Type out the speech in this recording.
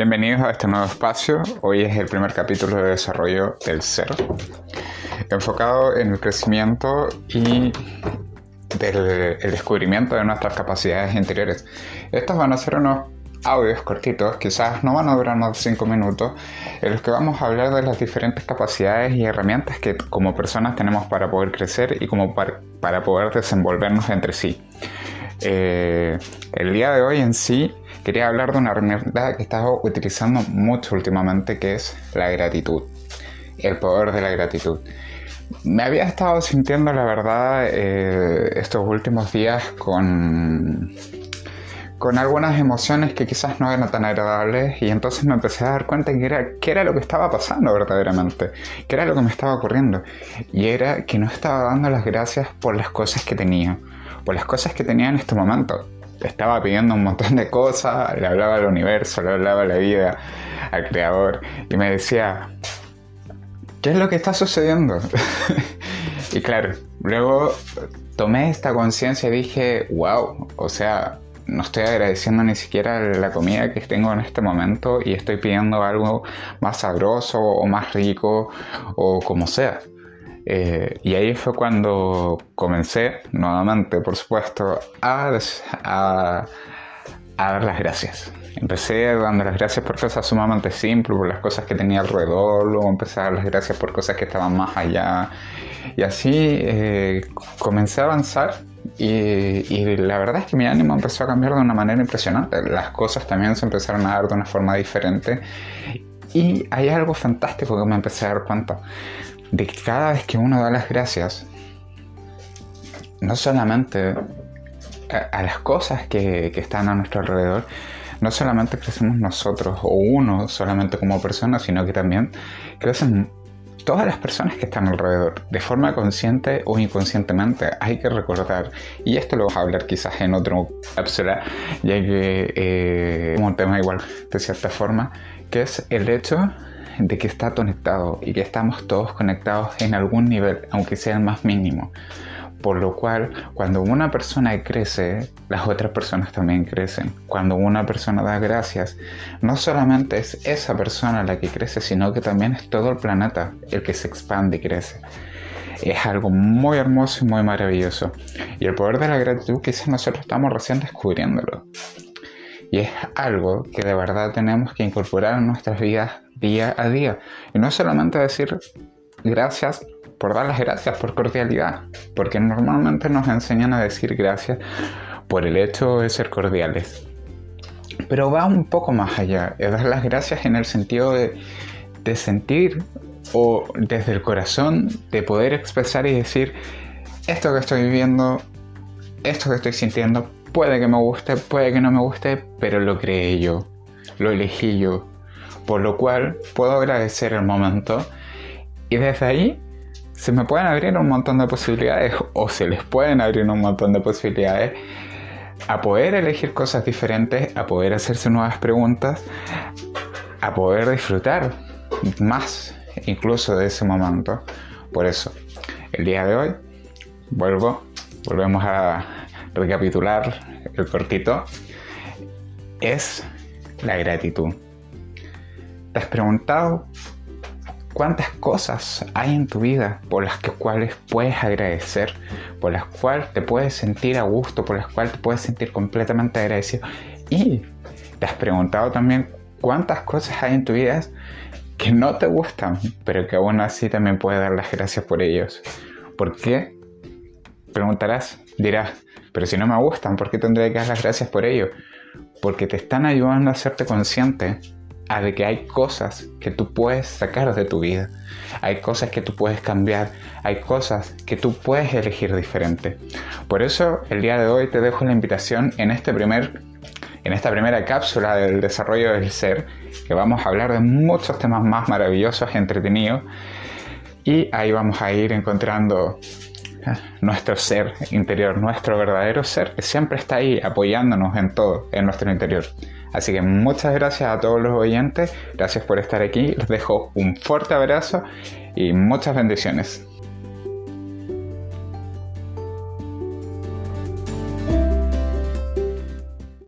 Bienvenidos a este nuevo espacio. Hoy es el primer capítulo de desarrollo del ser, enfocado en el crecimiento y del descubrimiento de nuestras capacidades interiores. Estos van a ser unos audios cortitos, quizás no van a durar más de 5 minutos, en los que vamos a hablar de las diferentes capacidades y herramientas que como personas tenemos para poder crecer y como para, para poder desenvolvernos entre sí. Eh, el día de hoy en sí quería hablar de una herramienta que he estado utilizando mucho últimamente, que es la gratitud, el poder de la gratitud. Me había estado sintiendo, la verdad, eh, estos últimos días con, con algunas emociones que quizás no eran tan agradables y entonces me empecé a dar cuenta que era, qué era lo que estaba pasando verdaderamente, qué era lo que me estaba ocurriendo. Y era que no estaba dando las gracias por las cosas que tenía por las cosas que tenía en este momento. Estaba pidiendo un montón de cosas, le hablaba al universo, le hablaba a la vida, al creador, y me decía, ¿qué es lo que está sucediendo? y claro, luego tomé esta conciencia y dije, wow, o sea, no estoy agradeciendo ni siquiera la comida que tengo en este momento y estoy pidiendo algo más sabroso o más rico o como sea. Eh, y ahí fue cuando comencé nuevamente, por supuesto, a, dar las gracias. Empecé dando las gracias por cosas sumamente simples, por las cosas que tenía alrededor, luego empecé a dar las gracias por cosas que estaban más allá. Y así eh, comencé a avanzar y, y, la verdad es que mi ánimo empezó a cambiar de una manera impresionante. Las cosas también se empezaron a dar de una forma diferente. Y hay algo fantástico que me empecé a dar cuenta de cada vez que uno da las gracias, no solamente a, las cosas que, que, están a nuestro alrededor, no solamente crecemos nosotros o uno solamente como persona, sino que también crecen todas las personas que están alrededor, de forma consciente o inconscientemente. Hay que recordar, y esto lo vamos a hablar quizás en otro cápsula, ya que eh, un tema igual de cierta forma, que es el hecho de que está conectado y que estamos todos conectados en algún nivel, aunque sea el más mínimo. Por lo cual, cuando una persona crece, las otras personas también crecen. Cuando una persona da gracias, no solamente es esa persona la que crece, sino que también es todo el planeta el que se expande y crece. Es algo muy hermoso y muy maravilloso. Y el poder de la gratitud quizás nosotros estamos recién descubriéndolo. Y es algo que de verdad tenemos que incorporar en nuestras vidas día a día. Y no solamente decir gracias por dar las gracias, por cordialidad, porque normalmente nos enseñan a decir gracias por el hecho de ser cordiales. Pero va un poco más allá, es dar las gracias en el sentido de, de sentir o desde el corazón de poder expresar y decir esto que estoy viviendo, esto que estoy sintiendo, Puede que me guste, puede que no me guste, pero lo creé yo, lo elegí yo. Por lo cual puedo agradecer el momento y desde ahí se me pueden abrir un montón de posibilidades o se les pueden abrir un montón de posibilidades a poder elegir cosas diferentes, a poder hacerse nuevas preguntas, a poder disfrutar más incluso de ese momento. Por eso, el día de hoy vuelvo, volvemos a recapitular el cortito, es la gratitud. ¿Te has preguntado cuántas cosas hay en tu vida por las cuales puedes agradecer, por las cuales te puedes sentir a gusto, por las cuales te puedes sentir completamente agradecido? Y te has preguntado también cuántas cosas hay en tu vida que no te gustan, pero que aún así también puedes dar las gracias por ellos. ¿Por qué? Preguntarás, dirás, pero si no me gustan, ¿por qué tendré que dar las gracias por ello? Porque te están ayudando a hacerte consciente de que hay cosas que tú puedes sacar de tu vida, hay cosas que tú puedes cambiar, hay cosas que tú puedes elegir diferente. Por eso el día de hoy te dejo la invitación en este primer en esta primera cápsula del desarrollo del ser, que vamos a hablar de muchos temas más maravillosos entretenidos. Y ahí vamos a ir encontrando nuestro ser interior, nuestro verdadero ser, que siempre está ahí apoyándonos en todo, en nuestro interior. Así que muchas gracias a todos los oyentes, gracias por estar aquí, les dejo un fuerte abrazo y muchas bendiciones.